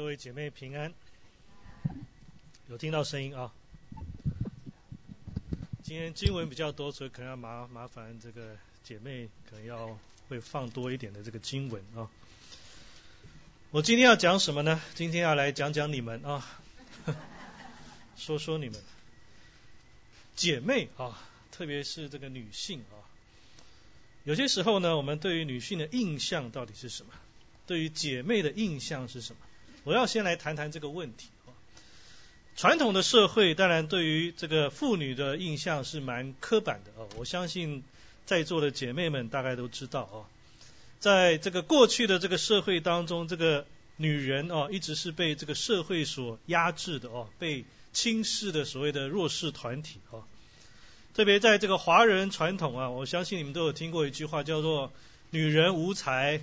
各位姐妹平安，有听到声音啊？今天经文比较多，所以可能要麻麻烦这个姐妹可能要会放多一点的这个经文啊。我今天要讲什么呢？今天要来讲讲你们啊，说说你们姐妹啊，特别是这个女性啊。有些时候呢，我们对于女性的印象到底是什么？对于姐妹的印象是什么？我要先来谈谈这个问题。传统的社会当然对于这个妇女的印象是蛮刻板的哦，我相信在座的姐妹们大概都知道哦，在这个过去的这个社会当中，这个女人哦一直是被这个社会所压制的哦，被轻视的所谓的弱势团体哦。特别在这个华人传统啊，我相信你们都有听过一句话叫做“女人无才”，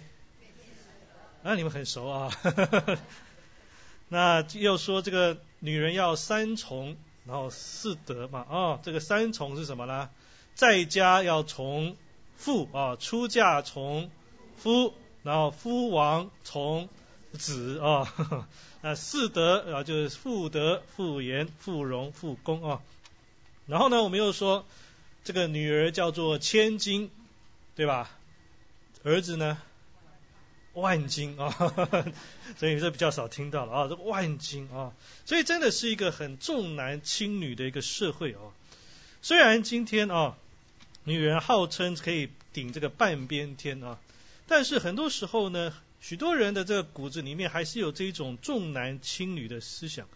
啊，你们很熟啊。那又说这个女人要三从，然后四德嘛，啊，这个三从是什么呢？在家要从父啊，出嫁从夫，然后夫王从子啊，那四德啊就是妇德、妇言、妇容、妇功啊。然后呢，我们又说这个女儿叫做千金，对吧？儿子呢？万金啊，所以这比较少听到了啊，这万金啊，所以真的是一个很重男轻女的一个社会哦。虽然今天啊，女人号称可以顶这个半边天啊，但是很多时候呢，许多人的这个骨子里面还是有这种重男轻女的思想。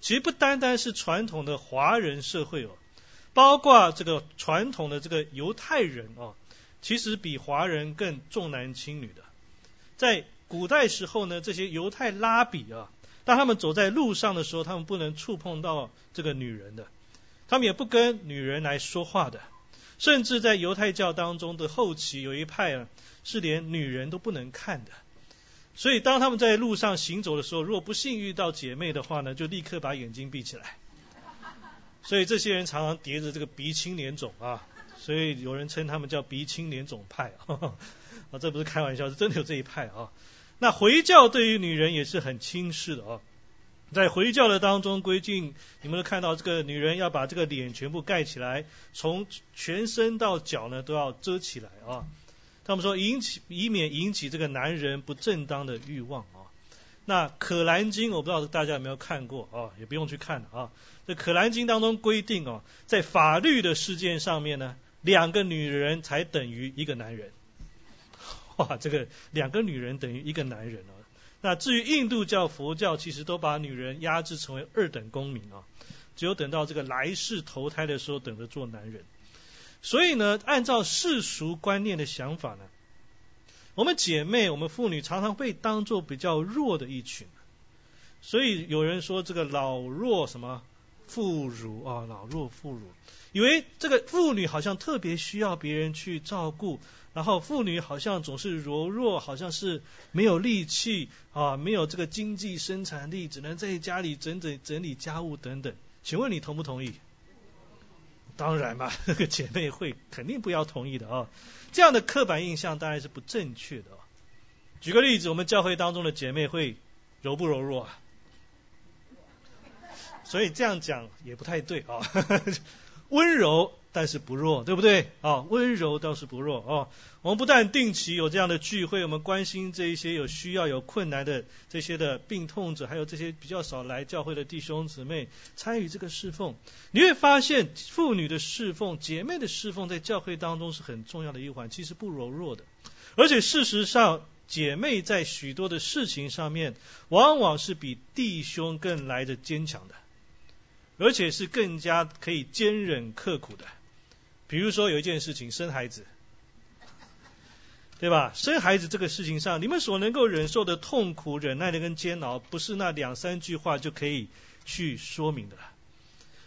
其实不单单是传统的华人社会哦，包括这个传统的这个犹太人哦，其实比华人更重男轻女的。在古代时候呢，这些犹太拉比啊，当他们走在路上的时候，他们不能触碰到这个女人的，他们也不跟女人来说话的，甚至在犹太教当中的后期，有一派啊是连女人都不能看的。所以当他们在路上行走的时候，如果不幸遇到姐妹的话呢，就立刻把眼睛闭起来。所以这些人常常叠着这个鼻青脸肿啊，所以有人称他们叫鼻青脸肿派。啊，这不是开玩笑，是真的有这一派啊。那回教对于女人也是很轻视的啊，在回教的当中规定，你们都看到这个女人要把这个脸全部盖起来，从全身到脚呢都要遮起来啊。他们说引起以免引起这个男人不正当的欲望啊。那可兰经我不知道大家有没有看过啊，也不用去看了啊。这可兰经当中规定哦，在法律的事件上面呢，两个女人才等于一个男人。哇，这个两个女人等于一个男人哦。那至于印度教、佛教，其实都把女人压制成为二等公民啊，只有等到这个来世投胎的时候，等着做男人。所以呢，按照世俗观念的想法呢，我们姐妹、我们妇女常常被当作比较弱的一群。所以有人说这个老弱什么妇孺啊，老弱妇孺，以为这个妇女好像特别需要别人去照顾。然后妇女好像总是柔弱，好像是没有力气啊，没有这个经济生产力，只能在家里整整整理家务等等。请问你同不同意？当然嘛，这个姐妹会肯定不要同意的啊。这样的刻板印象当然是不正确的。举个例子，我们教会当中的姐妹会柔不柔弱啊？所以这样讲也不太对啊，温柔。但是不弱，对不对啊？温柔倒是不弱哦。我们不但定期有这样的聚会，我们关心这一些有需要、有困难的这些的病痛者，还有这些比较少来教会的弟兄姊妹参与这个侍奉。你会发现，妇女的侍奉、姐妹的侍奉，在教会当中是很重要的一环，其实不柔弱的。而且事实上，姐妹在许多的事情上面，往往是比弟兄更来的坚强的，而且是更加可以坚忍刻苦的。比如说有一件事情，生孩子，对吧？生孩子这个事情上，你们所能够忍受的痛苦、忍耐的跟煎熬，不是那两三句话就可以去说明的。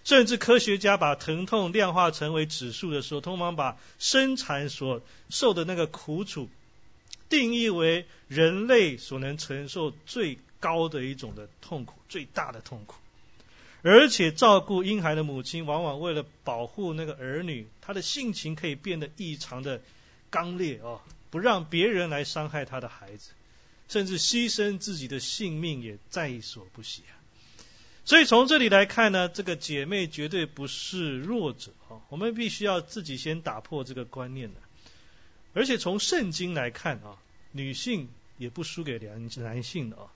甚至科学家把疼痛量化成为指数的时候，通常把生产所受的那个苦楚，定义为人类所能承受最高的一种的痛苦，最大的痛苦。而且照顾婴孩的母亲，往往为了保护那个儿女，她的性情可以变得异常的刚烈哦，不让别人来伤害她的孩子，甚至牺牲自己的性命也在所不惜啊。所以从这里来看呢，这个姐妹绝对不是弱者啊，我们必须要自己先打破这个观念的。而且从圣经来看啊，女性也不输给男男性的啊，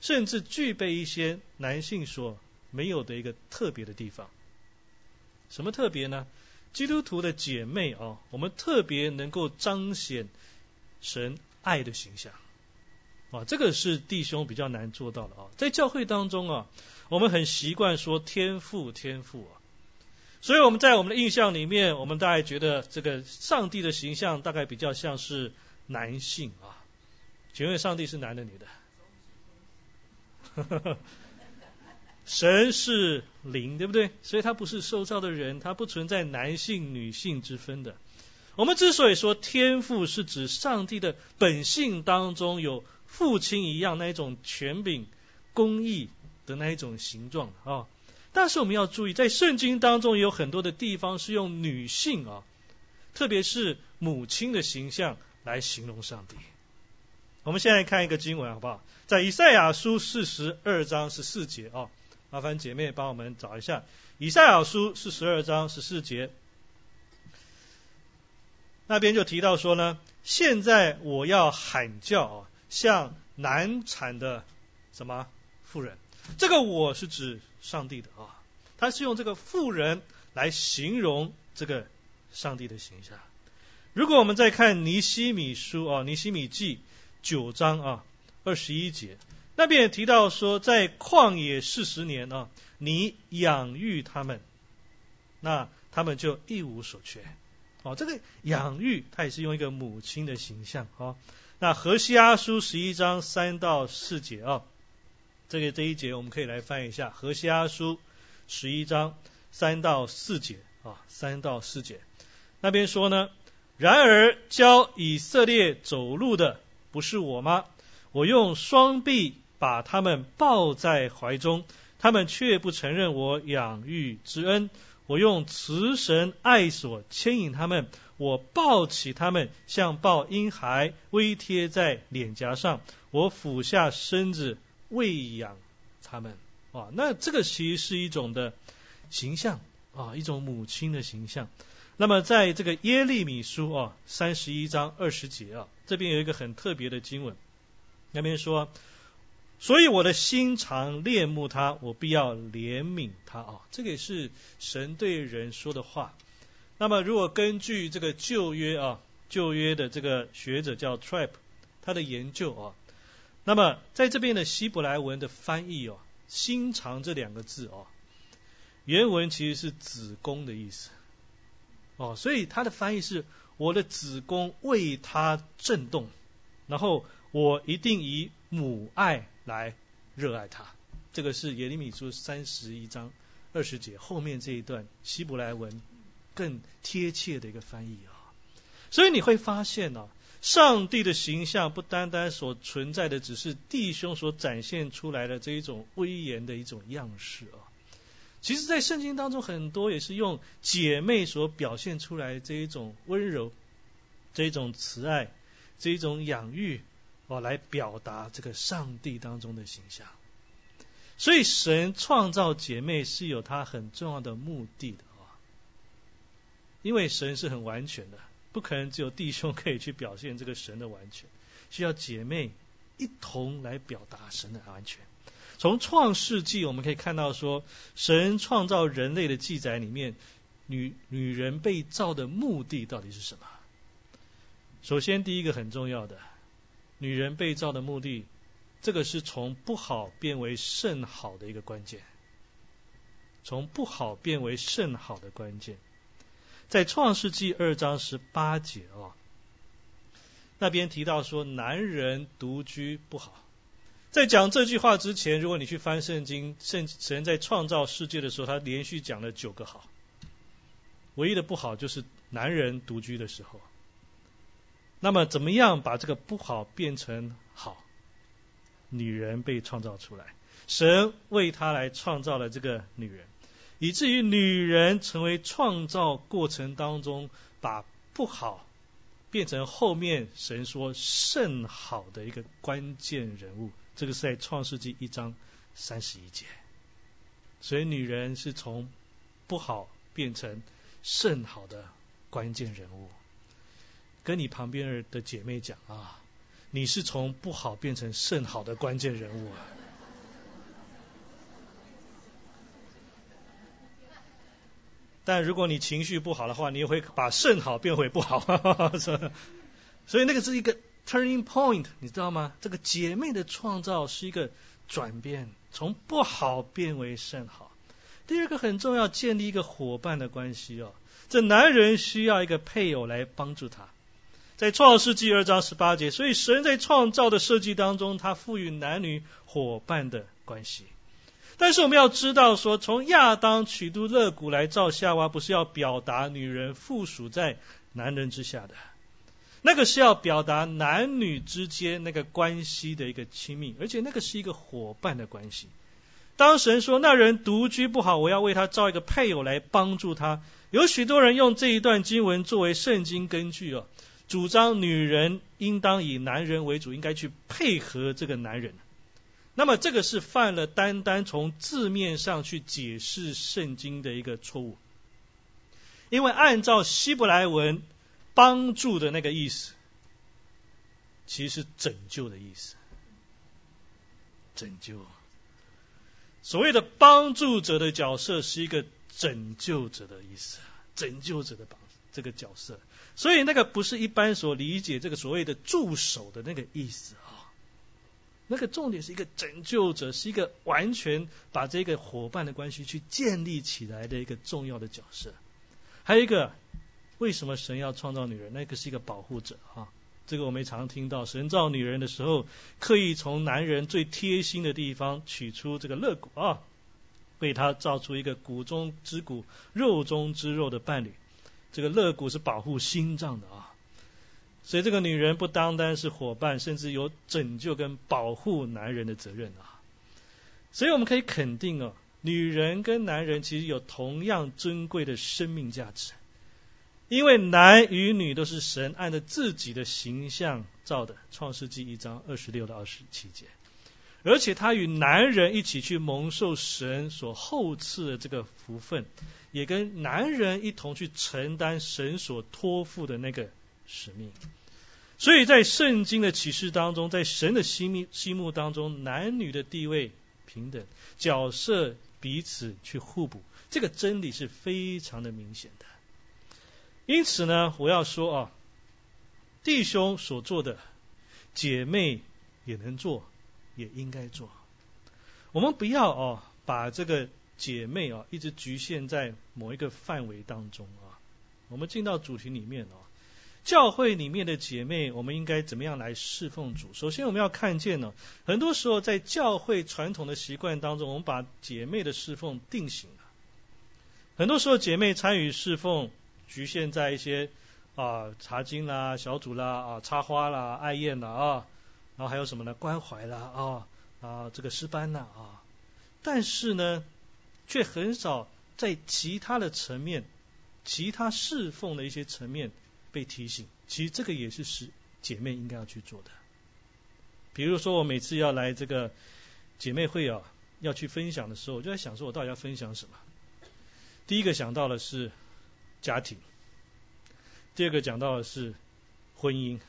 甚至具备一些男性所没有的一个特别的地方。什么特别呢？基督徒的姐妹啊，我们特别能够彰显神爱的形象啊，这个是弟兄比较难做到的啊。在教会当中啊，我们很习惯说天赋天赋啊，所以我们在我们的印象里面，我们大概觉得这个上帝的形象大概比较像是男性啊。请问上帝是男的女的？神是灵，对不对？所以他不是受造的人，他不存在男性女性之分的。我们之所以说天赋，是指上帝的本性当中有父亲一样那一种权柄、公义的那一种形状啊。但是我们要注意，在圣经当中有很多的地方是用女性啊，特别是母亲的形象来形容上帝。我们现在看一个经文好不好？在以赛亚书四十二章十四节啊。麻烦姐妹帮我们找一下《以赛亚书》是十二章十四节，那边就提到说呢，现在我要喊叫啊，像难产的什么妇人，这个我是指上帝的啊，他是用这个妇人来形容这个上帝的形象。如果我们再看尼西米书啊，尼西米记九章啊二十一节。那边也提到说，在旷野四十年啊，你养育他们，那他们就一无所缺。哦，这个养育，它也是用一个母亲的形象啊。那何西阿书十一章三到四节啊，这个这一节我们可以来翻一下何西阿书十一章三到四节啊，三到四节那边说呢，然而教以色列走路的不是我吗？我用双臂。把他们抱在怀中，他们却不承认我养育之恩。我用慈神爱所牵引他们，我抱起他们，像抱婴孩，微贴在脸颊上。我俯下身子喂养他们。啊，那这个其实是一种的形象啊，一种母亲的形象。那么在这个耶利米书啊三十一章二十节啊，这边有一个很特别的经文，那边说。所以我的心肠恋慕他，我必要怜悯他啊！这个也是神对人说的话。那么，如果根据这个旧约啊，旧约的这个学者叫 Trap，他的研究啊，那么在这边的希伯来文的翻译哦，“心肠”这两个字哦，原文其实是子宫的意思哦，所以他的翻译是我的子宫为他震动，然后我一定以母爱。来热爱他，这个是耶利米书三十一章二十节后面这一段希伯来文更贴切的一个翻译啊。所以你会发现呢，上帝的形象不单单所存在的只是弟兄所展现出来的这一种威严的一种样式啊。其实，在圣经当中，很多也是用姐妹所表现出来这一种温柔、这一种慈爱、这一种养育。哦，来表达这个上帝当中的形象，所以神创造姐妹是有他很重要的目的的啊，因为神是很完全的，不可能只有弟兄可以去表现这个神的完全，需要姐妹一同来表达神的完全。从创世纪我们可以看到说，神创造人类的记载里面，女女人被造的目的到底是什么？首先，第一个很重要的。女人被造的目的，这个是从不好变为甚好的一个关键。从不好变为甚好的关键，在创世纪二章十八节啊，那边提到说男人独居不好。在讲这句话之前，如果你去翻圣经，圣神在创造世界的时候，他连续讲了九个好，唯一的不好就是男人独居的时候。那么，怎么样把这个不好变成好？女人被创造出来，神为她来创造了这个女人，以至于女人成为创造过程当中把不好变成后面神说甚好的一个关键人物。这个是在创世纪一章三十一节。所以女人是从不好变成甚好的关键人物。跟你旁边的姐妹讲啊，你是从不好变成甚好的关键人物。但如果你情绪不好的话，你也会把甚好变回不好。所以那个是一个 turning point，你知道吗？这个姐妹的创造是一个转变，从不好变为甚好。第二个很重要，建立一个伙伴的关系哦。这男人需要一个配偶来帮助他。在创世纪二章十八节，所以神在创造的设计当中，他赋予男女伙伴的关系。但是我们要知道，说从亚当取度肋骨来造夏娃，不是要表达女人附属在男人之下的，那个是要表达男女之间那个关系的一个亲密，而且那个是一个伙伴的关系。当神说那人独居不好，我要为他造一个配偶来帮助他。有许多人用这一段经文作为圣经根据哦。主张女人应当以男人为主，应该去配合这个男人。那么这个是犯了单单从字面上去解释圣经的一个错误。因为按照希伯来文“帮助”的那个意思，其实拯救的意思。拯救，所谓的帮助者的角色是一个拯救者的意思，拯救者的帮这个角色。所以那个不是一般所理解这个所谓的助手的那个意思啊，那个重点是一个拯救者，是一个完全把这个伙伴的关系去建立起来的一个重要的角色。还有一个，为什么神要创造女人？那个是一个保护者啊。这个我们常听到，神造女人的时候，刻意从男人最贴心的地方取出这个肋骨啊，为他造出一个骨中之骨、肉中之肉的伴侣。这个肋骨是保护心脏的啊，所以这个女人不单单是伙伴，甚至有拯救跟保护男人的责任啊。所以我们可以肯定哦，女人跟男人其实有同样珍贵的生命价值，因为男与女都是神按着自己的形象造的，《创世纪》一章二十六到二十七节。而且他与男人一起去蒙受神所厚赐的这个福分，也跟男人一同去承担神所托付的那个使命。所以在圣经的启示当中，在神的心目心目当中，男女的地位平等，角色彼此去互补，这个真理是非常的明显的。因此呢，我要说啊，弟兄所做的，姐妹也能做。也应该做。我们不要哦，把这个姐妹啊，一直局限在某一个范围当中啊。我们进到主题里面哦，教会里面的姐妹，我们应该怎么样来侍奉主？首先，我们要看见呢，很多时候在教会传统的习惯当中，我们把姐妹的侍奉定型了。很多时候，姐妹参与侍奉，局限在一些啊茶经啦、小组啦、啊插花啦、爱宴啦啊。然后还有什么呢？关怀啦啊啊，这个诗班呐啊，但是呢，却很少在其他的层面、其他侍奉的一些层面被提醒。其实这个也是是姐妹应该要去做的。比如说，我每次要来这个姐妹会啊，要去分享的时候，我就在想说，我到底要分享什么？第一个想到的是家庭，第二个讲到的是婚姻。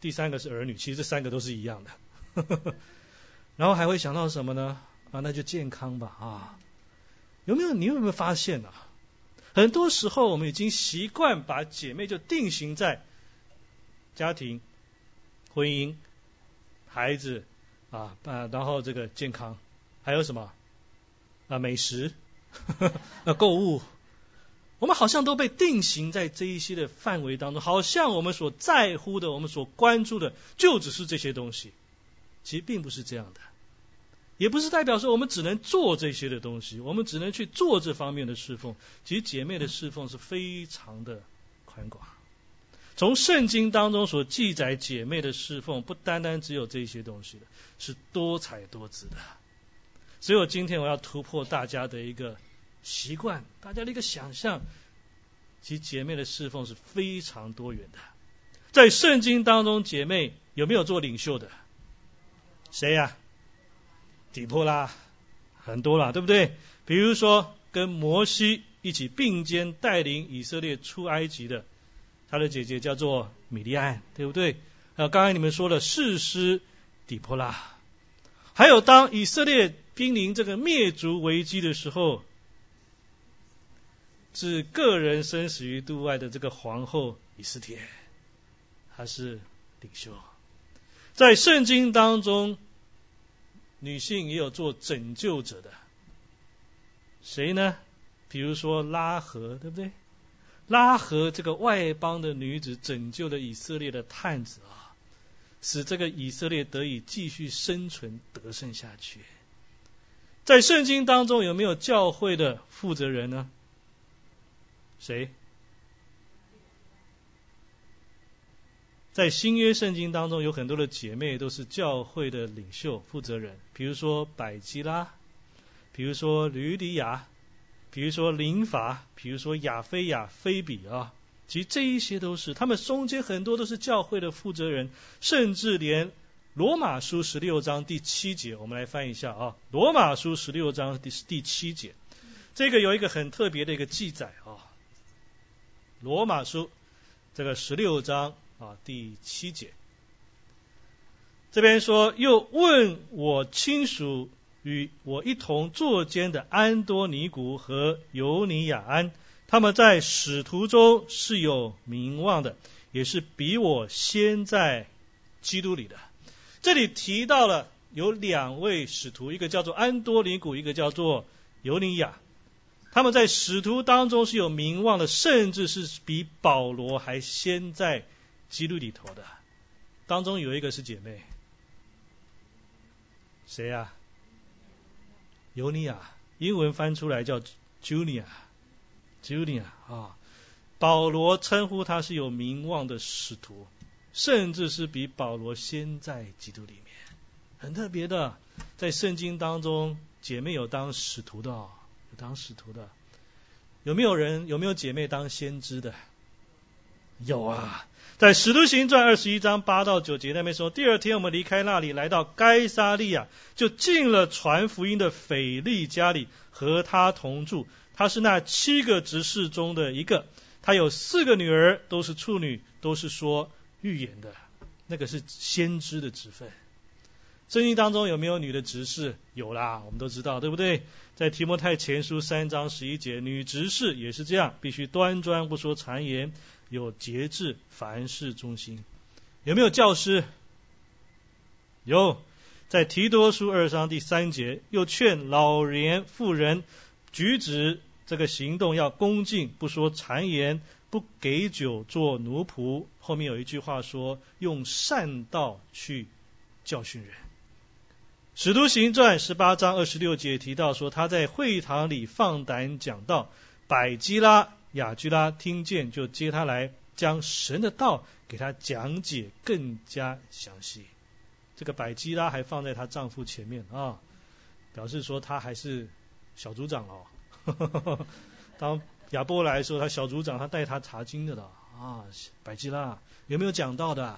第三个是儿女，其实这三个都是一样的。然后还会想到什么呢？啊，那就健康吧啊！有没有你有没有发现啊？很多时候我们已经习惯把姐妹就定型在家庭、婚姻、孩子啊啊，然后这个健康，还有什么啊美食、呵呵啊购物。我们好像都被定型在这一些的范围当中，好像我们所在乎的、我们所关注的，就只是这些东西。其实并不是这样的，也不是代表说我们只能做这些的东西，我们只能去做这方面的侍奉。其实姐妹的侍奉是非常的宽广。从圣经当中所记载姐妹的侍奉，不单单只有这些东西的，是多彩多姿的。所以我今天我要突破大家的一个。习惯大家的一个想象，其姐妹的侍奉是非常多元的。在圣经当中，姐妹有没有做领袖的？谁呀？底波拉，很多了，对不对？比如说跟摩西一起并肩带领以色列出埃及的，他的姐姐叫做米利安，对不对？呃，刚才你们说了士师底波拉，还有当以色列濒临这个灭族危机的时候，是个人生死于度外的这个皇后以斯帖，她是领袖。在圣经当中，女性也有做拯救者的，谁呢？比如说拉合，对不对？拉合这个外邦的女子拯救了以色列的探子啊。使这个以色列得以继续生存得胜下去。在圣经当中有没有教会的负责人呢？谁？在新约圣经当中有很多的姐妹都是教会的领袖负责人，比如说百基拉，比如说吕底亚，比如说林法，比如说亚菲亚、菲比啊。其实这一些都是，他们中间很多都是教会的负责人，甚至连罗马书十六章第七节，我们来翻一下啊，罗马书十六章第第七节，这个有一个很特别的一个记载啊，罗马书这个十六章啊第七节，这边说又问我亲属与我一同坐监的安多尼古和尤尼亚安。他们在使徒中是有名望的，也是比我先在基督里的。这里提到了有两位使徒，一个叫做安多尼古，一个叫做尤尼亚。他们在使徒当中是有名望的，甚至是比保罗还先在基督里头的。当中有一个是姐妹，谁呀？尤尼亚，英文翻出来叫 Julia。Julia 啊，保罗称呼他是有名望的使徒，甚至是比保罗先在基督里面，很特别的。在圣经当中，姐妹有当使徒的，有当使徒的，有没有人有没有姐妹当先知的？有啊，在使徒行传二十一章八到九节那边说，第二天我们离开那里，来到该沙利亚，就进了传福音的腓力家里，和他同住。他是那七个执事中的一个，他有四个女儿，都是处女，都是说预言的，那个是先知的职分。圣经当中有没有女的执事？有啦，我们都知道，对不对？在提摩太前书三章十一节，女执事也是这样，必须端庄，不说谗言，有节制，凡事忠心。有没有教师？有，在提多书二章第三节，又劝老年妇人举止。这个行动要恭敬，不说谗言，不给酒做奴仆。后面有一句话说：“用善道去教训人。”使徒行传十八章二十六节提到说，他在会堂里放胆讲道，百基拉、雅居拉听见就接他来，将神的道给他讲解更加详细。这个百基拉还放在她丈夫前面啊，表示说他还是小组长哦。当亚波来说，他小组长，他带他查经的了啊，百基拉有没有讲到的？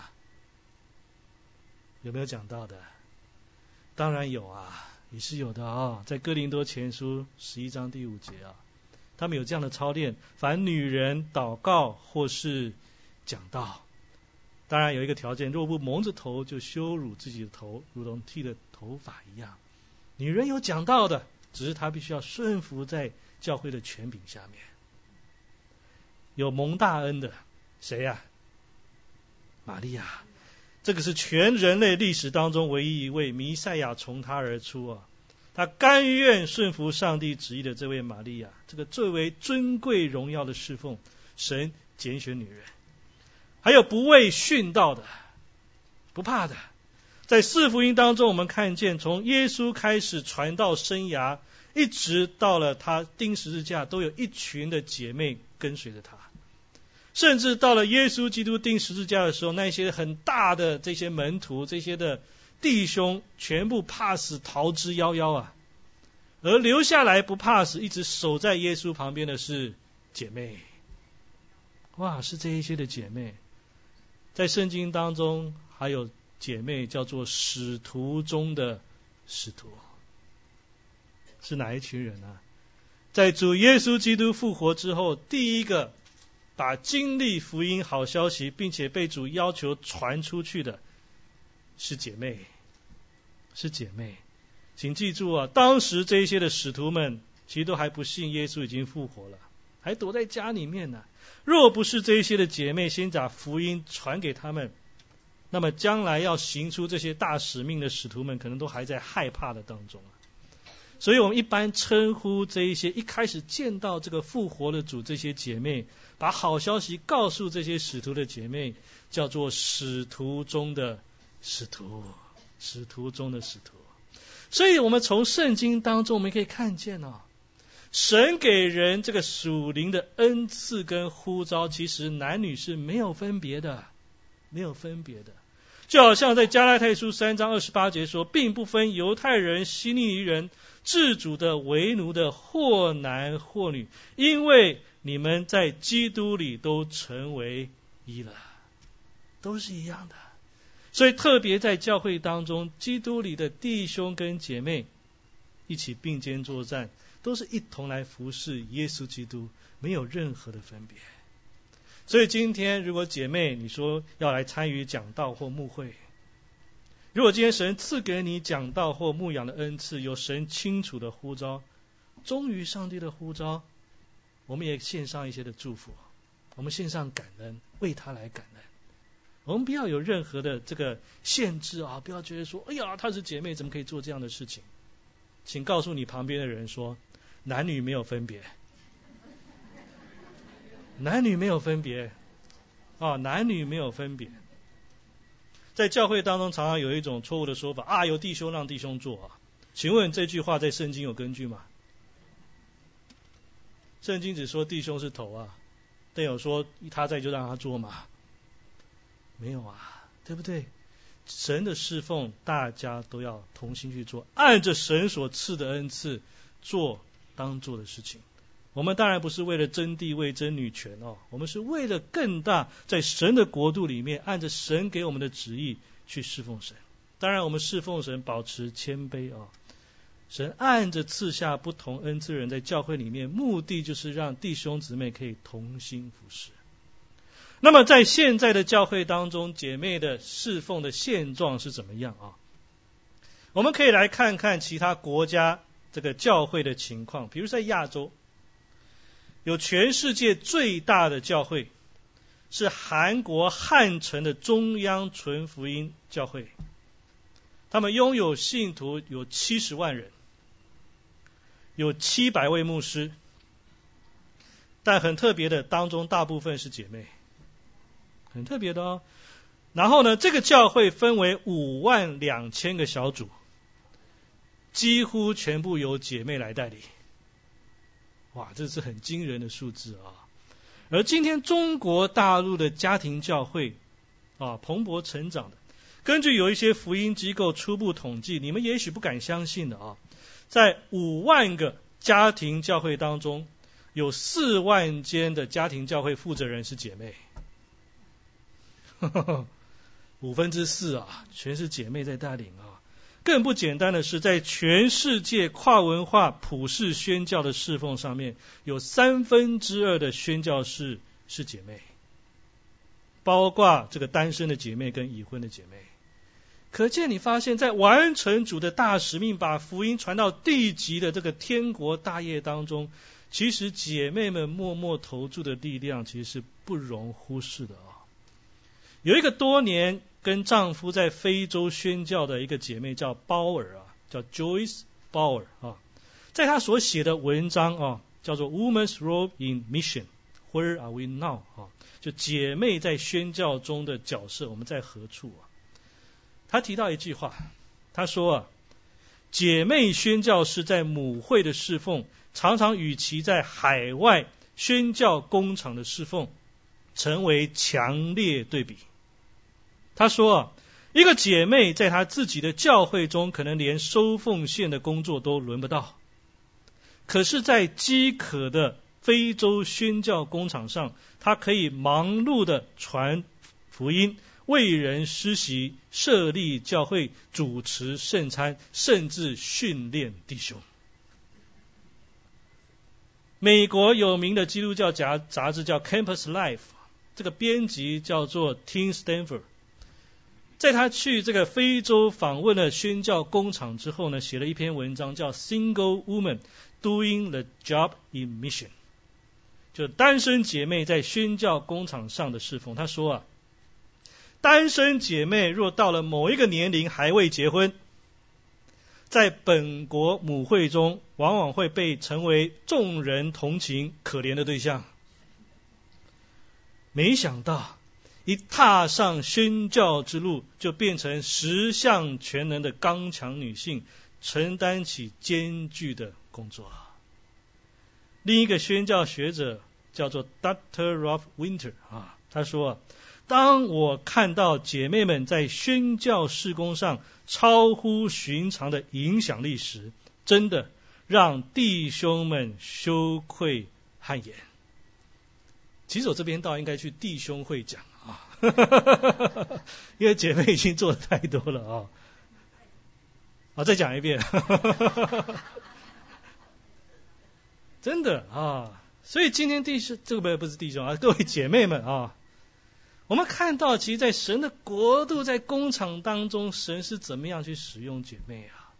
有没有讲到的？当然有啊，也是有的啊，在哥林多前书十一章第五节啊，他们有这样的操练：凡女人祷告或是讲道，当然有一个条件，若不蒙着头就羞辱自己的头，如同剃了头发一样。女人有讲道的。只是她必须要顺服在教会的权柄下面。有蒙大恩的谁呀？玛利亚，这个是全人类历史当中唯一一位弥赛亚从他而出啊！他甘愿顺服上帝旨意的这位玛利亚，这个最为尊贵荣耀的侍奉，神拣选女人。还有不畏殉道的，不怕的。在四福音当中，我们看见从耶稣开始传道生涯，一直到了他钉十字架，都有一群的姐妹跟随着他。甚至到了耶稣基督钉十字架的时候，那些很大的这些门徒、这些的弟兄，全部怕死逃之夭夭啊！而留下来不怕死，一直守在耶稣旁边的是姐妹。哇，是这一些的姐妹。在圣经当中还有姐妹叫做使徒中的使徒，是哪一群人呢？在主耶稣基督复活之后，第一个把经历福音好消息，并且被主要求传出去的，是姐妹，是姐妹。请记住啊，当时这些的使徒们，其实都还不信耶稣已经复活了，还躲在家里面呢。若不是这些的姐妹先把福音传给他们，那么将来要行出这些大使命的使徒们，可能都还在害怕的当中啊。所以我们一般称呼这一些一开始见到这个复活的主这些姐妹，把好消息告诉这些使徒的姐妹，叫做使徒中的使徒，使徒中的使徒。所以我们从圣经当中我们可以看见哦。神给人这个属灵的恩赐跟呼召，其实男女是没有分别的，没有分别的。就好像在加拉太书三章二十八节说，并不分犹太人、希利尼人、自主的、为奴的，或男或女，因为你们在基督里都成为一了，都是一样的。所以特别在教会当中，基督里的弟兄跟姐妹一起并肩作战。都是一同来服侍耶稣基督，没有任何的分别。所以今天，如果姐妹你说要来参与讲道或牧会，如果今天神赐给你讲道或牧养的恩赐，有神清楚的呼召，忠于上帝的呼召，我们也献上一些的祝福，我们献上感恩，为他来感恩。我们不要有任何的这个限制啊，不要觉得说，哎呀，她是姐妹，怎么可以做这样的事情？请告诉你旁边的人说。男女没有分别，男女没有分别，啊，男女没有分别。在教会当中，常常有一种错误的说法啊，有弟兄让弟兄做啊。请问这句话在圣经有根据吗？圣经只说弟兄是头啊，但有说他在就让他做吗？没有啊，对不对？神的侍奉，大家都要同心去做，按着神所赐的恩赐做。当做的事情，我们当然不是为了争地位、争女权哦，我们是为了更大在神的国度里面，按着神给我们的旨意去侍奉神。当然，我们侍奉神保持谦卑啊。神按着赐下不同恩赐人在教会里面，目的就是让弟兄姊妹可以同心服侍。那么，在现在的教会当中，姐妹的侍奉的现状是怎么样啊？我们可以来看看其他国家。这个教会的情况，比如在亚洲，有全世界最大的教会，是韩国汉城的中央纯福音教会，他们拥有信徒有七十万人，有七百位牧师，但很特别的，当中大部分是姐妹，很特别的哦。然后呢，这个教会分为五万两千个小组。几乎全部由姐妹来代理，哇，这是很惊人的数字啊！而今天中国大陆的家庭教会啊，蓬勃成长的，根据有一些福音机构初步统计，你们也许不敢相信的啊，在五万个家庭教会当中，有四万间的家庭教会负责人是姐妹，五分之四啊，全是姐妹在带领啊。更不简单的是，在全世界跨文化普世宣教的侍奉上面，有三分之二的宣教士是姐妹，包括这个单身的姐妹跟已婚的姐妹。可见你发现，在完成主的大使命，把福音传到地极的这个天国大业当中，其实姐妹们默默投注的力量，其实是不容忽视的啊。有一个多年。跟丈夫在非洲宣教的一个姐妹叫鲍尔啊，叫 Joyce Bauer 啊，在她所写的文章啊，叫做 Woman's Role in Mission，Where are we now？啊，就姐妹在宣教中的角色，我们在何处啊？她提到一句话，她说啊，姐妹宣教是在母会的侍奉，常常与其在海外宣教工厂的侍奉，成为强烈对比。他说，一个姐妹在她自己的教会中，可能连收奉献的工作都轮不到，可是，在饥渴的非洲宣教工厂上，她可以忙碌的传福音，为人施洗，设立教会，主持圣餐，甚至训练弟兄。美国有名的基督教杂杂志叫《Campus Life》，这个编辑叫做 Tim Stanford。在他去这个非洲访问了宣教工厂之后呢，写了一篇文章叫《Single Woman Doing the Job in Mission》，就单身姐妹在宣教工厂上的侍奉。他说啊，单身姐妹若到了某一个年龄还未结婚，在本国母会中，往往会被成为众人同情可怜的对象。没想到。一踏上宣教之路，就变成十项全能的刚强女性，承担起艰巨的工作。另一个宣教学者叫做 Dr. Ralph Winter 啊，他说：“当我看到姐妹们在宣教事工上超乎寻常的影响力时，真的让弟兄们羞愧汗颜。”其实我这边倒应该去弟兄会讲。啊，因为姐妹已经做的太多了啊！好，再讲一遍，真的啊！所以今天弟兄，这个不是弟兄啊，各位姐妹们啊，我们看到，其实，在神的国度，在工厂当中，神是怎么样去使用姐妹啊？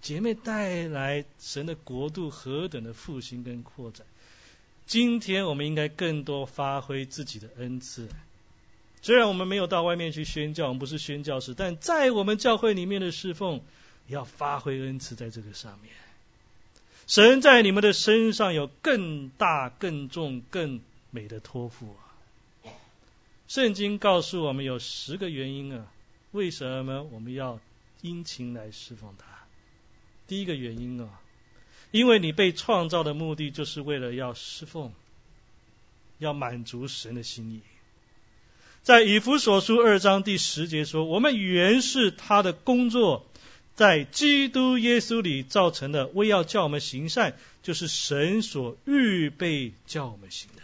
姐妹带来神的国度何等的复兴跟扩展。今天我们应该更多发挥自己的恩赐。虽然我们没有到外面去宣教，我们不是宣教士，但在我们教会里面的侍奉，要发挥恩赐在这个上面。神在你们的身上有更大、更重、更美的托付啊！圣经告诉我们有十个原因啊，为什么我们要殷勤来侍奉他？第一个原因啊。因为你被创造的目的就是为了要侍奉，要满足神的心意。在以弗所书二章第十节说：“我们原是他的工作，在基督耶稣里造成的，为要叫我们行善，就是神所预备叫我们行的。”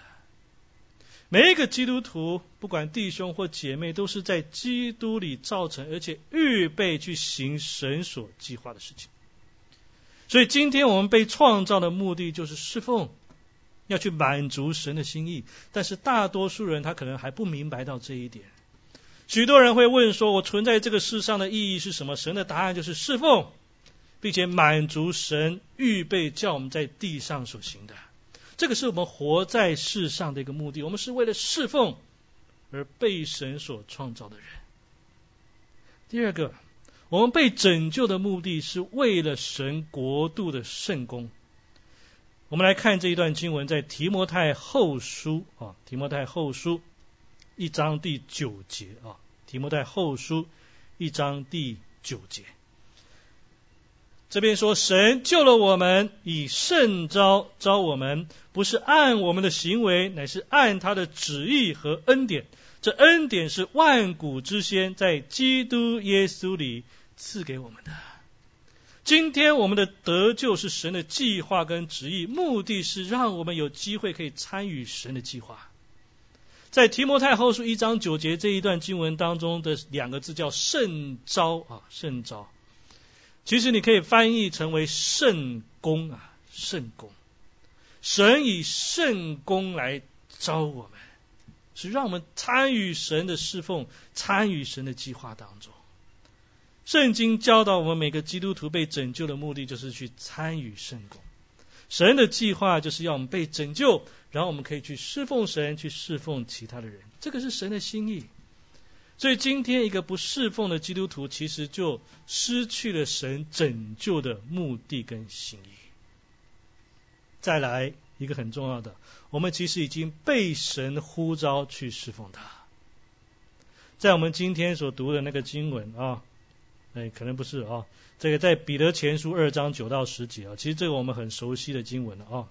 每一个基督徒，不管弟兄或姐妹，都是在基督里造成，而且预备去行神所计划的事情。所以今天我们被创造的目的就是侍奉，要去满足神的心意。但是大多数人他可能还不明白到这一点。许多人会问说：“我存在这个世上的意义是什么？”神的答案就是侍奉，并且满足神预备叫我们在地上所行的。这个是我们活在世上的一个目的。我们是为了侍奉而被神所创造的人。第二个。我们被拯救的目的是为了神国度的圣功。我们来看这一段经文，在提摩太后书啊，提摩太后书一章第九节啊，提摩太后书一章第九节，这边说神救了我们，以圣招招我们，不是按我们的行为，乃是按他的旨意和恩典。这恩典是万古之先，在基督耶稣里。赐给我们的，今天我们的得救是神的计划跟旨意，目的是让我们有机会可以参与神的计划。在提摩太后书一章九节这一段经文当中的两个字叫圣招啊，圣招，其实你可以翻译成为圣功啊，圣功。神以圣功来招我们，是让我们参与神的侍奉，参与神的计划当中。圣经教导我们，每个基督徒被拯救的目的就是去参与圣功。神的计划就是要我们被拯救，然后我们可以去侍奉神，去侍奉其他的人。这个是神的心意。所以今天一个不侍奉的基督徒，其实就失去了神拯救的目的跟心意。再来一个很重要的，我们其实已经被神呼召去侍奉他。在我们今天所读的那个经文啊。哎，可能不是啊。这个在彼得前书二章九到十节啊，其实这个我们很熟悉的经文了啊。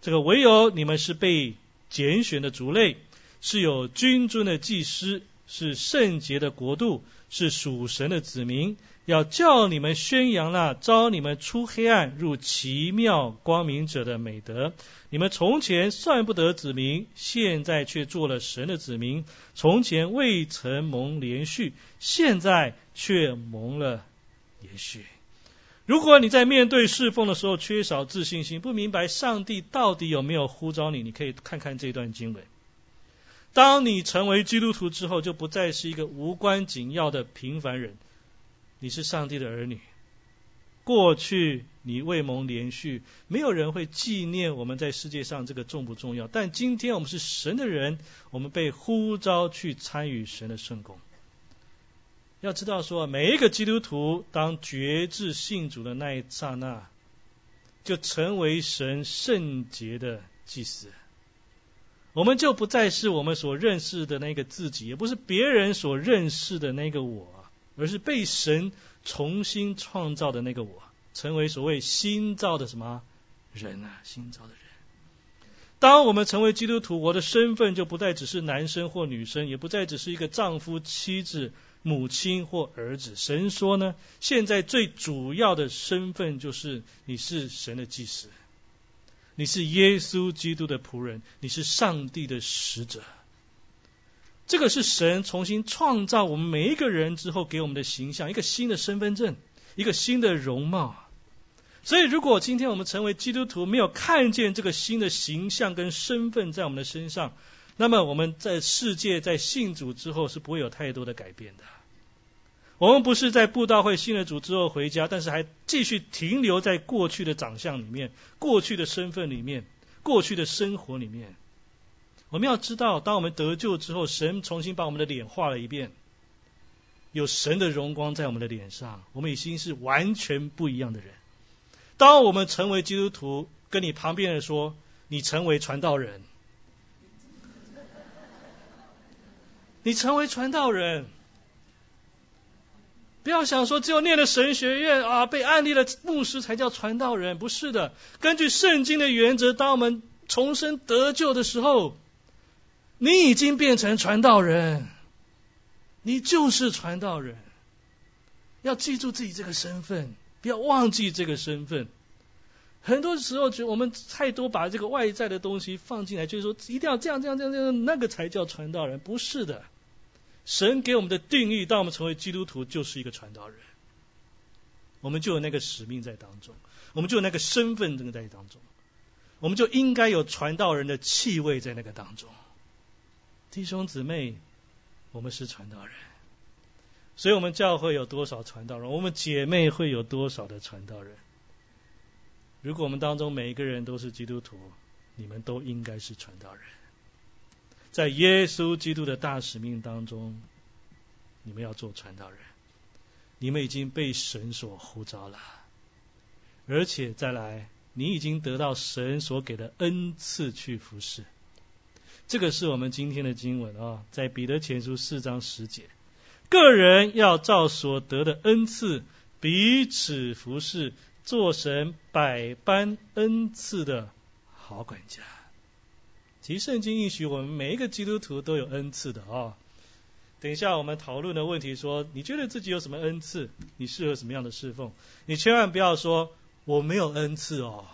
这个唯有你们是被拣选的族类，是有君尊的祭司，是圣洁的国度，是属神的子民。要叫你们宣扬那招你们出黑暗入奇妙光明者的美德。你们从前算不得子民，现在却做了神的子民；从前未曾蒙连续，现在却蒙了连续。如果你在面对侍奉的时候缺少自信心，不明白上帝到底有没有呼召你，你可以看看这段经文。当你成为基督徒之后，就不再是一个无关紧要的平凡人。你是上帝的儿女。过去你未蒙连续，没有人会纪念我们在世界上这个重不重要。但今天我们是神的人，我们被呼召去参与神的圣功。要知道，说每一个基督徒当觉志信主的那一刹那，就成为神圣洁的祭司。我们就不再是我们所认识的那个自己，也不是别人所认识的那个我。而是被神重新创造的那个我，成为所谓新造的什么人啊？新造的人。当我们成为基督徒，我的身份就不再只是男生或女生，也不再只是一个丈夫、妻子、母亲或儿子。神说呢，现在最主要的身份就是你是神的祭司，你是耶稣基督的仆人，你是上帝的使者。这个是神重新创造我们每一个人之后给我们的形象，一个新的身份证，一个新的容貌。所以，如果今天我们成为基督徒，没有看见这个新的形象跟身份在我们的身上，那么我们在世界在信主之后是不会有太多的改变的。我们不是在布道会信了主之后回家，但是还继续停留在过去的长相里面、过去的身份里面、过去的生活里面。我们要知道，当我们得救之后，神重新把我们的脸画了一遍，有神的荣光在我们的脸上，我们已经是完全不一样的人。当我们成为基督徒，跟你旁边人说，你成为传道人，你成为传道人，不要想说只有念了神学院啊，被安利了牧师才叫传道人，不是的。根据圣经的原则，当我们重生得救的时候。你已经变成传道人，你就是传道人。要记住自己这个身份，不要忘记这个身份。很多时候，就我们太多把这个外在的东西放进来，就是说一定要这样这样这样这样，那个才叫传道人。不是的，神给我们的定义，当我们成为基督徒，就是一个传道人。我们就有那个使命在当中，我们就有那个身份正在当中，我们就应该有传道人的气味在那个当中。弟兄姊妹，我们是传道人，所以我们教会有多少传道人？我们姐妹会有多少的传道人？如果我们当中每一个人都是基督徒，你们都应该是传道人，在耶稣基督的大使命当中，你们要做传道人，你们已经被神所呼召了，而且再来，你已经得到神所给的恩赐去服侍。这个是我们今天的经文啊，在彼得前书四章十节，个人要照所得的恩赐彼此服侍，做神百般恩赐的好管家。其实圣经允许我们每一个基督徒都有恩赐的啊。等一下我们讨论的问题说，你觉得自己有什么恩赐？你适合什么样的侍奉？你千万不要说我没有恩赐哦。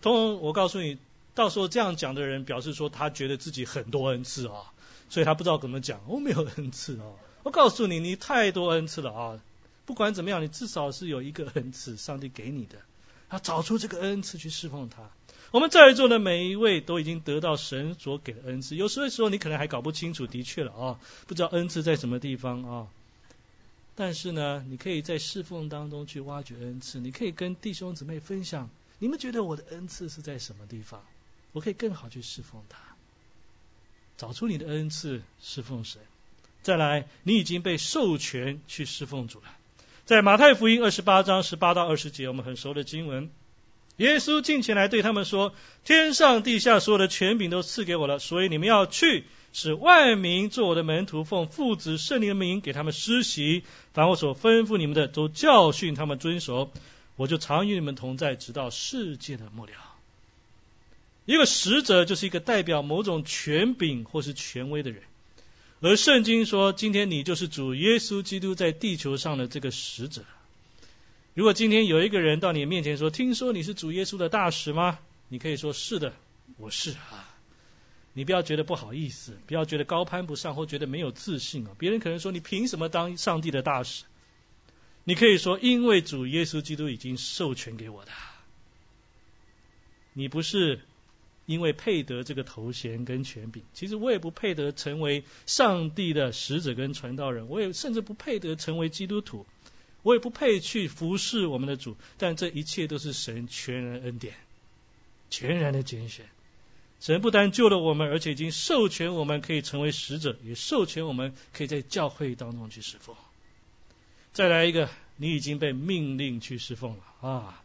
通我告诉你。到时候这样讲的人，表示说他觉得自己很多恩赐啊，所以他不知道怎么讲。我没有恩赐啊，我告诉你，你太多恩赐了啊！不管怎么样，你至少是有一个恩赐，上帝给你的，要找出这个恩赐去侍奉他。我们在座的每一位都已经得到神所给的恩赐，有时候时候你可能还搞不清楚，的确了啊，不知道恩赐在什么地方啊。但是呢，你可以在侍奉当中去挖掘恩赐，你可以跟弟兄姊妹分享，你们觉得我的恩赐是在什么地方？我可以更好去侍奉他，找出你的恩赐侍奉神。再来，你已经被授权去侍奉主了。在马太福音二十八章十八到二十节，我们很熟的经文，耶稣进前来对他们说：“天上地下所有的权柄都赐给我了，所以你们要去，使万民做我的门徒，奉父子圣灵的名给他们施洗，凡我所吩咐你们的，都教训他们遵守。我就常与你们同在，直到世界的末了。”一个使者就是一个代表某种权柄或是权威的人。而圣经说，今天你就是主耶稣基督在地球上的这个使者。如果今天有一个人到你面前说：“听说你是主耶稣的大使吗？”你可以说：“是的，我是啊。”你不要觉得不好意思，不要觉得高攀不上或觉得没有自信啊。别人可能说：“你凭什么当上帝的大使？”你可以说：“因为主耶稣基督已经授权给我的。”你不是。因为配得这个头衔跟权柄，其实我也不配得成为上帝的使者跟传道人，我也甚至不配得成为基督徒，我也不配去服侍我们的主。但这一切都是神全然恩典、全然的拣选。神不但救了我们，而且已经授权我们可以成为使者，也授权我们可以在教会当中去侍奉。再来一个，你已经被命令去侍奉了啊！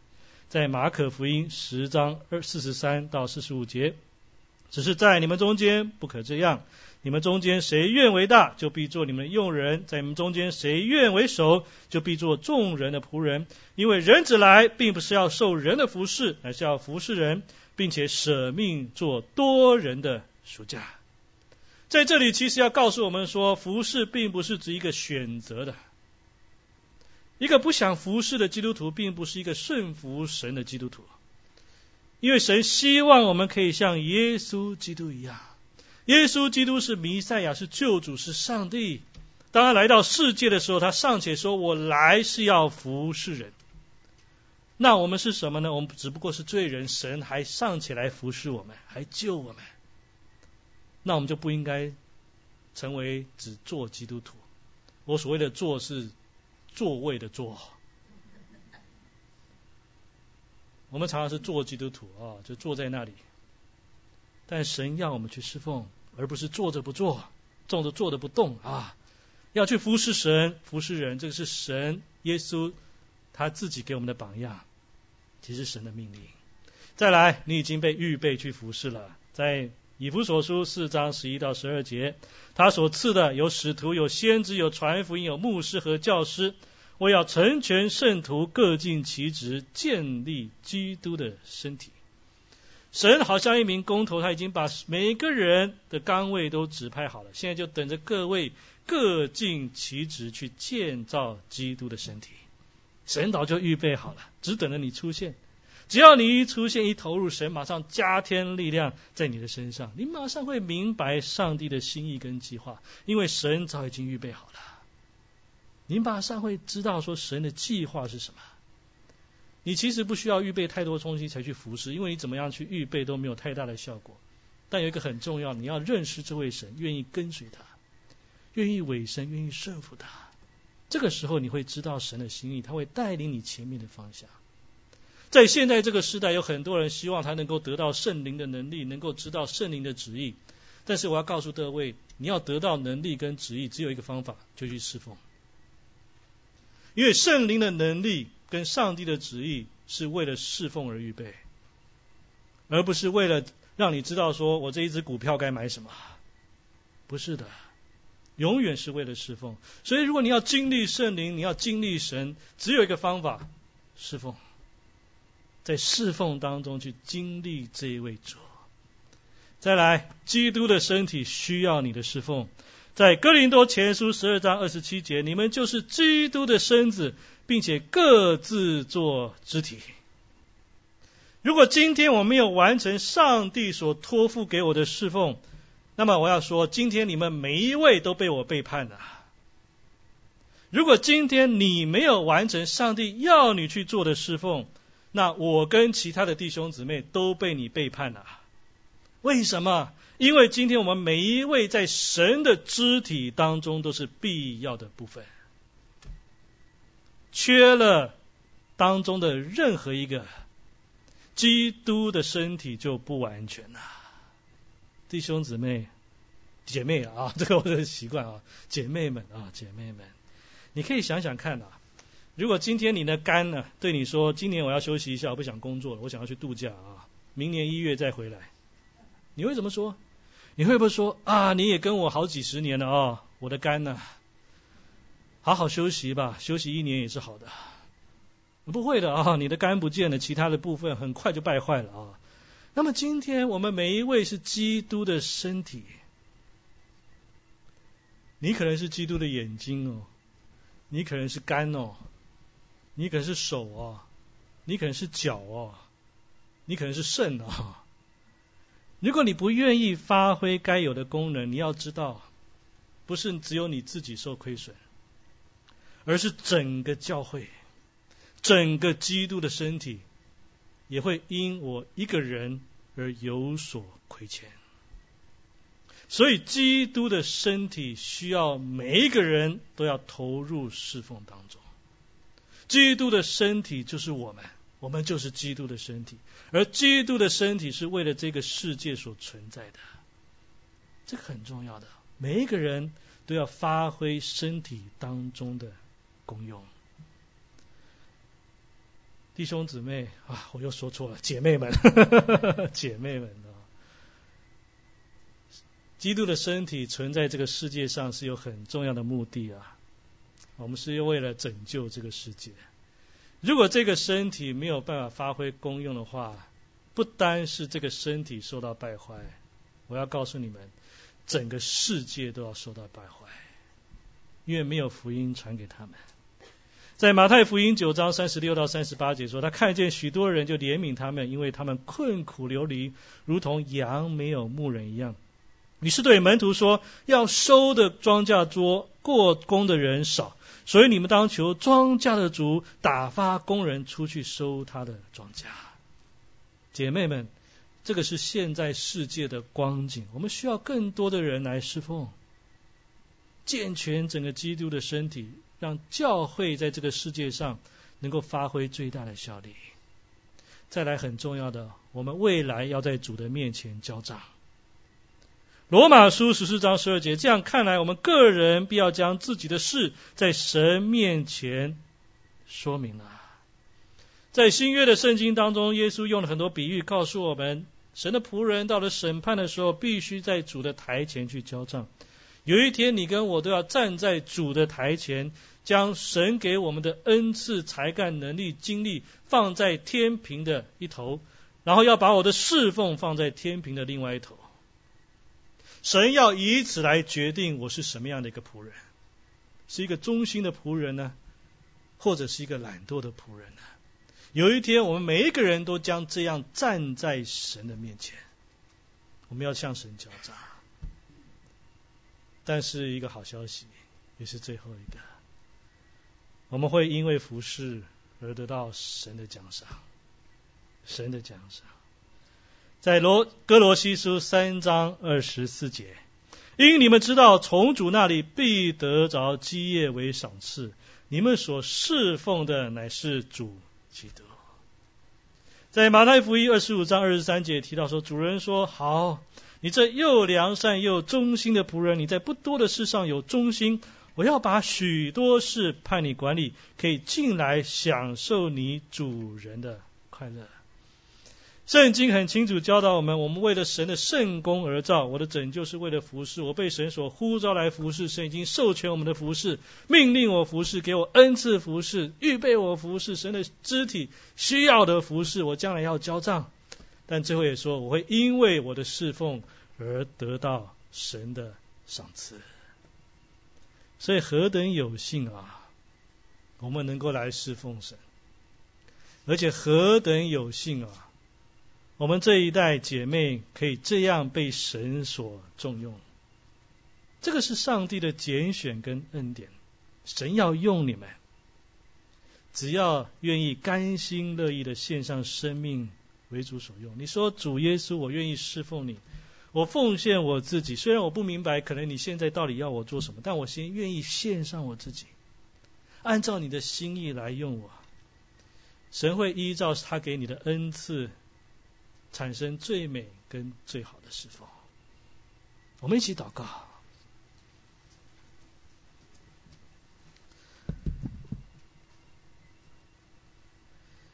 在马可福音十章二四十三到四十五节，只是在你们中间不可这样。你们中间谁愿为大，就必做你们的用人；在你们中间谁愿为首，就必做众人的仆人。因为人子来，并不是要受人的服侍，而是要服侍人，并且舍命做多人的暑假。在这里，其实要告诉我们说，服侍并不是指一个选择的。一个不想服侍的基督徒，并不是一个顺服神的基督徒，因为神希望我们可以像耶稣基督一样。耶稣基督是弥赛亚，是救主，是上帝。当他来到世界的时候，他尚且说：“我来是要服侍人。”那我们是什么呢？我们只不过是罪人，神还尚且来服侍我们，还救我们。那我们就不应该成为只做基督徒。我所谓的做是。座位的座，我们常常是做基督徒啊，就坐在那里。但神要我们去侍奉，而不是坐着不做，坐着坐着不动啊。要去服侍神，服侍人，这个是神耶稣他自己给我们的榜样，其实神的命令。再来，你已经被预备去服侍了，在。以弗所书四章十一到十二节，他所赐的有使徒、有先知、有传福音、有牧师和教师。我要成全圣徒，各尽其职，建立基督的身体。神好像一名工头，他已经把每个人的岗位都指派好了，现在就等着各位各尽其职去建造基督的身体。神早就预备好了，只等着你出现。只要你一出现，一投入，神马上加添力量在你的身上，你马上会明白上帝的心意跟计划，因为神早已经预备好了。你马上会知道说神的计划是什么。你其实不需要预备太多东西才去服侍，因为你怎么样去预备都没有太大的效果。但有一个很重要，你要认识这位神，愿意跟随他，愿意委身，愿意顺服他。这个时候你会知道神的心意，他会带领你前面的方向。在现在这个时代，有很多人希望他能够得到圣灵的能力，能够知道圣灵的旨意。但是我要告诉各位，你要得到能力跟旨意，只有一个方法，就去侍奉。因为圣灵的能力跟上帝的旨意是为了侍奉而预备，而不是为了让你知道说我这一只股票该买什么。不是的，永远是为了侍奉。所以，如果你要经历圣灵，你要经历神，只有一个方法：侍奉。在侍奉当中去经历这一位主，再来，基督的身体需要你的侍奉。在哥林多前书十二章二十七节，你们就是基督的身子，并且各自做肢体。如果今天我没有完成上帝所托付给我的侍奉，那么我要说，今天你们每一位都被我背叛了。如果今天你没有完成上帝要你去做的侍奉，那我跟其他的弟兄姊妹都被你背叛了，为什么？因为今天我们每一位在神的肢体当中都是必要的部分，缺了当中的任何一个，基督的身体就不完全了。弟兄姊妹、姐妹啊，这个我的习惯啊，姐妹们啊，姐妹们，你可以想想看啊。如果今天你的肝呢对你说，今年我要休息一下，我不想工作了，我想要去度假啊，明年一月再回来，你会怎么说？你会不会说啊，你也跟我好几十年了啊，我的肝呢，好好休息吧，休息一年也是好的。不会的啊，你的肝不见了，其他的部分很快就败坏了啊。那么今天我们每一位是基督的身体，你可能是基督的眼睛哦，你可能是肝哦，你可能是手哦，你可能是脚哦，你可能是肾哦。如果你不愿意发挥该有的功能，你要知道，不是只有你自己受亏损，而是整个教会、整个基督的身体也会因我一个人而有所亏欠。所以，基督的身体需要每一个人都要投入侍奉当中。基督的身体就是我们。我们就是基督的身体，而基督的身体是为了这个世界所存在的，这个很重要的。每一个人都要发挥身体当中的功用。弟兄姊妹啊，我又说错了，姐妹们，姐妹们啊，基督的身体存在这个世界上是有很重要的目的啊，我们是为了拯救这个世界。如果这个身体没有办法发挥功用的话，不单是这个身体受到败坏，我要告诉你们，整个世界都要受到败坏，因为没有福音传给他们。在马太福音九章三十六到三十八节说，他看见许多人就怜悯他们，因为他们困苦流离，如同羊没有牧人一样。于是对门徒说，要收的庄稼多，过工的人少。所以你们当求庄稼的主打发工人出去收他的庄稼，姐妹们，这个是现在世界的光景。我们需要更多的人来侍奉，健全整个基督的身体，让教会在这个世界上能够发挥最大的效力。再来很重要的，我们未来要在主的面前交账。罗马书十四章十二节，这样看来，我们个人必要将自己的事在神面前说明了。在新约的圣经当中，耶稣用了很多比喻，告诉我们，神的仆人到了审判的时候，必须在主的台前去交账。有一天，你跟我都要站在主的台前，将神给我们的恩赐、才干、能力、精力放在天平的一头，然后要把我的侍奉放在天平的另外一头。神要以此来决定我是什么样的一个仆人，是一个忠心的仆人呢，或者是一个懒惰的仆人呢？有一天，我们每一个人都将这样站在神的面前，我们要向神交账。但是一个好消息，也是最后一个，我们会因为服侍而得到神的奖赏，神的奖赏。在罗哥罗西书三章二十四节，因你们知道从主那里必得着基业为赏赐，你们所侍奉的乃是主基督。在马太福音二十五章二十三节提到说，主人说：“好，你这又良善又忠心的仆人，你在不多的事上有忠心，我要把许多事派你管理，可以进来享受你主人的快乐。”圣经很清楚教导我们：我们为了神的圣功而造，我的拯救是为了服侍。我被神所呼召来服侍，神已经授权我们的服侍，命令我服侍，给我恩赐服侍，预备我服侍神的肢体需要的服侍。我将来要交账，但最后也说，我会因为我的侍奉而得到神的赏赐。所以何等有幸啊！我们能够来侍奉神，而且何等有幸啊！我们这一代姐妹可以这样被神所重用，这个是上帝的拣选跟恩典。神要用你们，只要愿意甘心乐意的献上生命为主所用。你说主耶稣，我愿意侍奉你，我奉献我自己。虽然我不明白，可能你现在到底要我做什么，但我先愿意献上我自己，按照你的心意来用我。神会依照他给你的恩赐。产生最美跟最好的侍奉，我们一起祷告。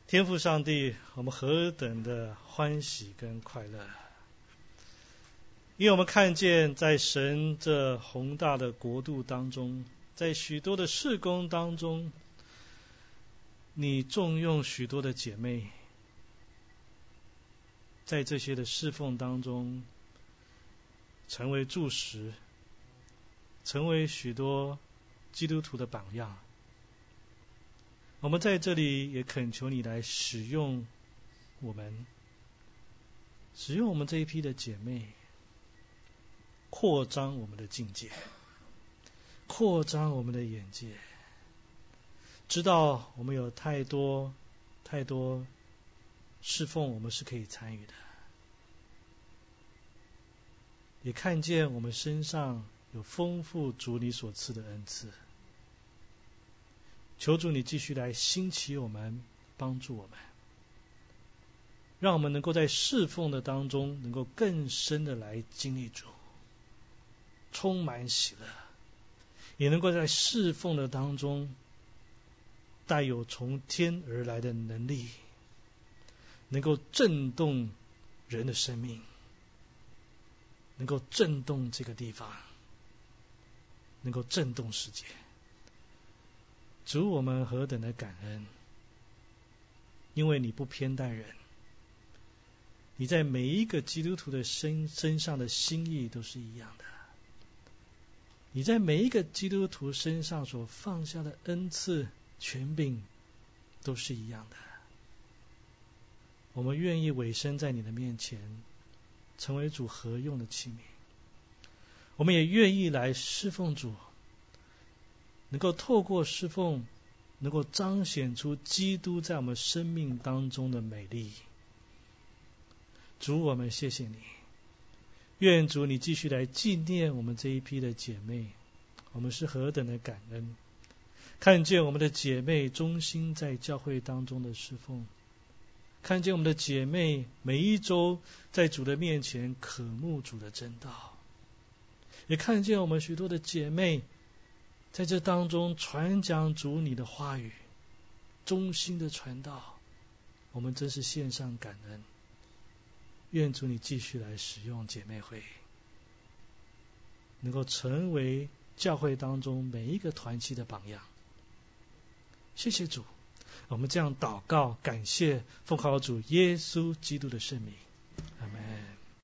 天父上帝，我们何等的欢喜跟快乐！因为我们看见在神这宏大的国度当中，在许多的事工当中，你重用许多的姐妹。在这些的侍奉当中，成为柱石，成为许多基督徒的榜样。我们在这里也恳求你来使用我们，使用我们这一批的姐妹，扩张我们的境界，扩张我们的眼界，知道我们有太多太多侍奉，我们是可以参与的。也看见我们身上有丰富主你所赐的恩赐，求主你继续来兴起我们，帮助我们，让我们能够在侍奉的当中，能够更深的来经历主，充满喜乐，也能够在侍奉的当中带有从天而来的能力，能够震动人的生命。能够震动这个地方，能够震动世界。主，我们何等的感恩！因为你不偏待人，你在每一个基督徒的身身上的心意都是一样的。你在每一个基督徒身上所放下的恩赐、权柄都是一样的。我们愿意委身在你的面前。成为主合用的器皿，我们也愿意来侍奉主，能够透过侍奉，能够彰显出基督在我们生命当中的美丽。主，我们谢谢你，愿主你继续来纪念我们这一批的姐妹，我们是何等的感恩，看见我们的姐妹忠心在教会当中的侍奉。看见我们的姐妹每一周在主的面前渴慕主的真道，也看见我们许多的姐妹在这当中传讲主你的话语，衷心的传道，我们真是献上感恩。愿主你继续来使用姐妹会，能够成为教会当中每一个团契的榜样。谢谢主。我们这样祷告，感谢奉靠主耶稣基督的圣名，阿门。